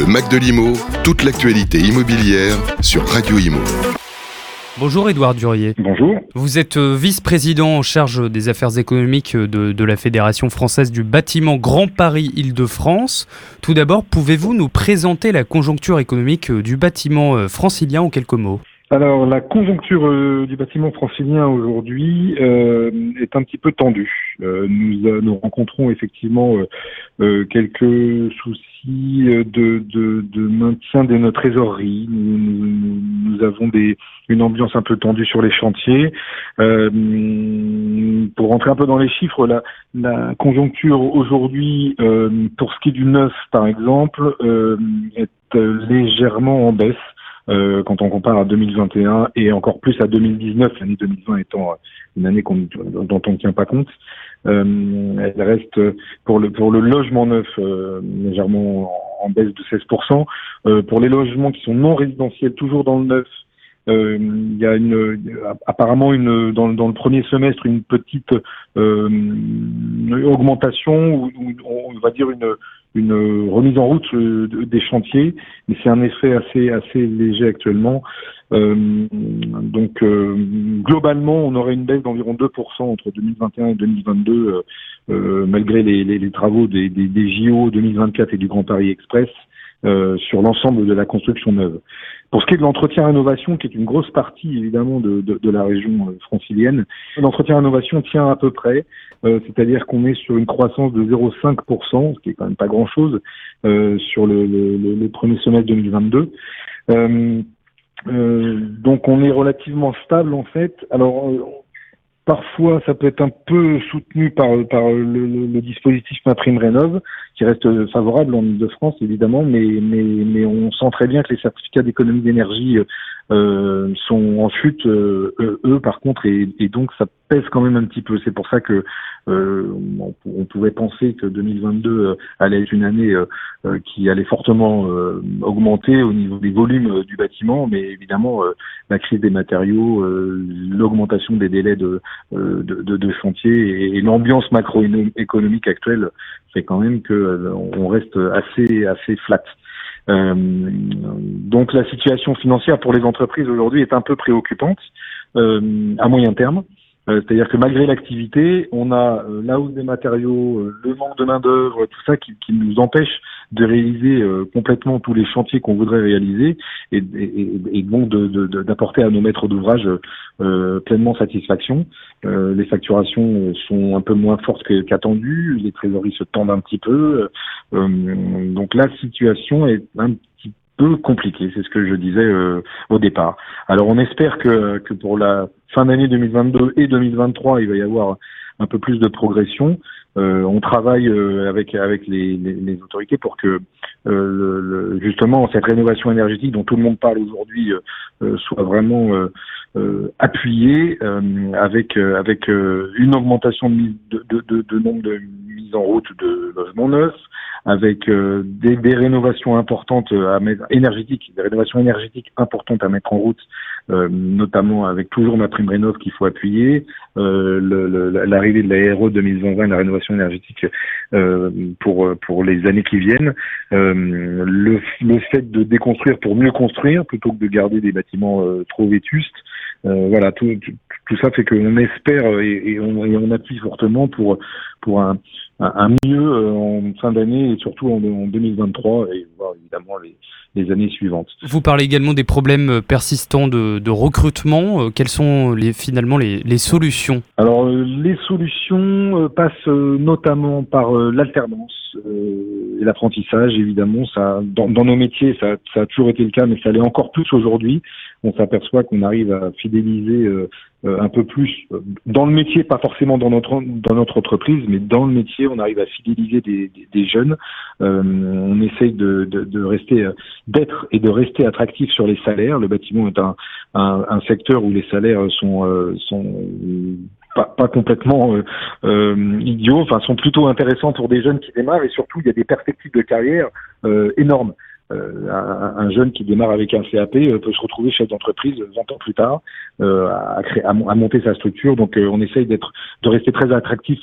Le Mac de l'Imo, toute l'actualité immobilière sur Radio Imo. Bonjour Édouard Durier. Bonjour. Vous êtes euh, vice-président en charge des affaires économiques de, de, la Fédération française du bâtiment Grand Paris Île-de-France. Tout d'abord, pouvez-vous nous présenter la conjoncture économique du bâtiment euh, francilien en quelques mots? Alors la conjoncture euh, du bâtiment francilien aujourd'hui euh, est un petit peu tendue. Euh, nous, nous rencontrons effectivement quelques soucis de, de, de, maintien de notre trésorerie. Nous, nous, avons des, une ambiance un peu tendue sur les chantiers. pour rentrer un peu dans les chiffres, la, la conjoncture aujourd'hui, pour ce qui est du neuf par exemple, est légèrement en baisse. Euh, quand on compare à 2021 et encore plus à 2019, l'année 2020 étant euh, une année dont on ne tient pas compte. Euh, elle reste pour le pour le logement neuf légèrement en, baisse de 16%. pour les logements qui sont non résidentiels, toujours dans le neuf, il y a une apparemment une dans, dans le premier semestre une petite augmentation ou, on va dire une une remise en route euh, des chantiers, mais c'est un effet assez assez léger actuellement. Euh, donc euh, globalement, on aurait une baisse d'environ 2% entre 2021 et 2022, malgré les, les, les travaux des, des, des, JO 2024 et du Grand Paris Express sur l'ensemble de la construction neuve. Pour ce qui est de l'entretien-rénovation, qui est une grosse partie évidemment de, de, de la région euh, francilienne, l'entretien-rénovation tient à peu près, euh, c'est-à-dire qu'on est sur une croissance de 0,5%, ce qui est quand même pas grand-chose, euh, sur le, le, le, premier semestre 2022. Euh, euh, donc on est relativement stable en fait. Alors Parfois, ça peut être un peu soutenu par, le, dispositif Ma Prime Rénov, qui reste favorable en Ile-de-France, évidemment, mais, on sent très bien que les certificats d'économie d'énergie euh, sont en chute, euh, eux, par contre, et, et, donc ça pèse quand même un petit peu. C'est pour ça que euh, on, pouvait penser que 2022 euh, allait être une année euh, qui allait fortement augmenter au niveau des volumes du bâtiment, mais évidemment la crise des matériaux, l'augmentation des délais de, de, de, chantier et, l'ambiance macroéconomique actuelle fait quand même que on reste assez assez flat. Euh, donc la situation financière pour les entreprises aujourd'hui est un peu préoccupante euh, à moyen terme. Euh, c'est-à-dire que malgré l'activité, on a la hausse des matériaux, le manque de main-d'œuvre, tout ça qui, nous empêche de réaliser complètement tous les chantiers qu'on voudrait réaliser et, et, et donc d'apporter de, à nos maîtres d'ouvrage pleinement satisfaction. les facturations sont un peu moins fortes qu'attendues, les trésoreries se tendent un petit peu. donc la situation est un petit peu compliquée, c'est ce que je disais au départ. Alors on espère que, que pour la fin d'année 2022 et 2023, il va y avoir un peu plus de progression. Euh, on travaille euh, avec avec les, les, autorités pour que euh, le, justement cette rénovation énergétique dont tout le monde parle aujourd'hui euh, soit vraiment appuyée avec avec une augmentation de, de, de, de nombre de mises en route de logements neufs, avec euh, des, des, rénovations importantes à mettre, énergétiques, des rénovations énergétiques importantes à mettre en route, euh, notamment avec toujours ma prime rénov qu'il faut appuyer, euh, l'arrivée de la RE 2020, la rénovation énergétique euh, pour pour les années qui viennent, euh, le, le fait de déconstruire pour mieux construire plutôt que de garder des bâtiments trop vétustes, voilà tout, tout, ça fait qu'on espère et, et, on, et on appuie fortement pour pour un un, mieux euh, en fin d'année et surtout en, 2023 et évidemment les, les, années suivantes. Vous parlez également des problèmes euh, persistants de, de recrutement. Euh, quelles sont les, finalement les, les solutions? Alors les solutions passent notamment par l'alternance et l'apprentissage évidemment. Ça, dans, dans, nos métiers, ça, ça a toujours été le cas, mais ça l'est encore plus aujourd'hui. On s'aperçoit qu'on arrive à fidéliser euh, un peu plus euh, dans le métier, pas forcément dans notre dans notre entreprise, mais dans le métier, on arrive à fidéliser des, des, jeunes. Euh, on essaye de, de, de rester, d'être et de rester attractif sur les salaires. Le bâtiment est un, un, un secteur où les salaires sont sont pas, pas complètement euh, idiots, enfin sont plutôt intéressants pour des jeunes qui démarrent et surtout il y a des perspectives de carrière énormes. Un, jeune qui démarre avec un CAP peut se retrouver chef d'entreprise 20 ans plus tard à, créer, à, monter sa structure. Donc on essaye d'être de rester très attractif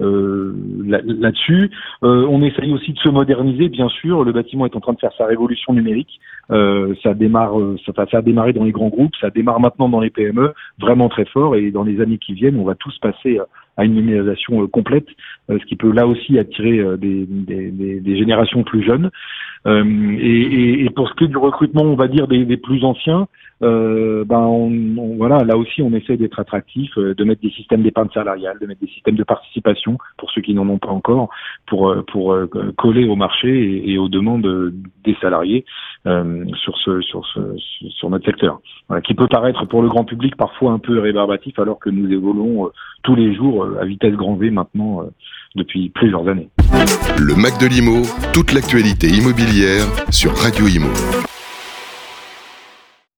là-dessus. on essaye aussi de se moderniser, bien sûr. Le bâtiment est en train de faire sa révolution numérique. ça démarre, ça, ça a démarré dans les grands groupes, ça démarre maintenant dans les PME, vraiment très fort. Et dans les années qui viennent, on va tous passer à une numérisation euh, complète, euh, ce qui peut là aussi attirer euh, des, générations plus jeunes. Et, et, pour ce qui est du recrutement, on va dire des plus anciens, euh, ben on, voilà, là aussi on essaie d'être attractif, de mettre des systèmes d'épargne salariale, de mettre des systèmes de participation pour ceux qui n'en ont pas encore, pour pour coller au marché et, aux demandes des salariés euh, sur ce sur ce sur notre secteur, voilà, qui peut paraître pour le grand public parfois un peu rébarbatif alors que nous évoluons tous les jours à vitesse grand V maintenant euh, depuis plusieurs années. Le Mac de l'IMO, toute l'actualité immobilière sur Radio IMO.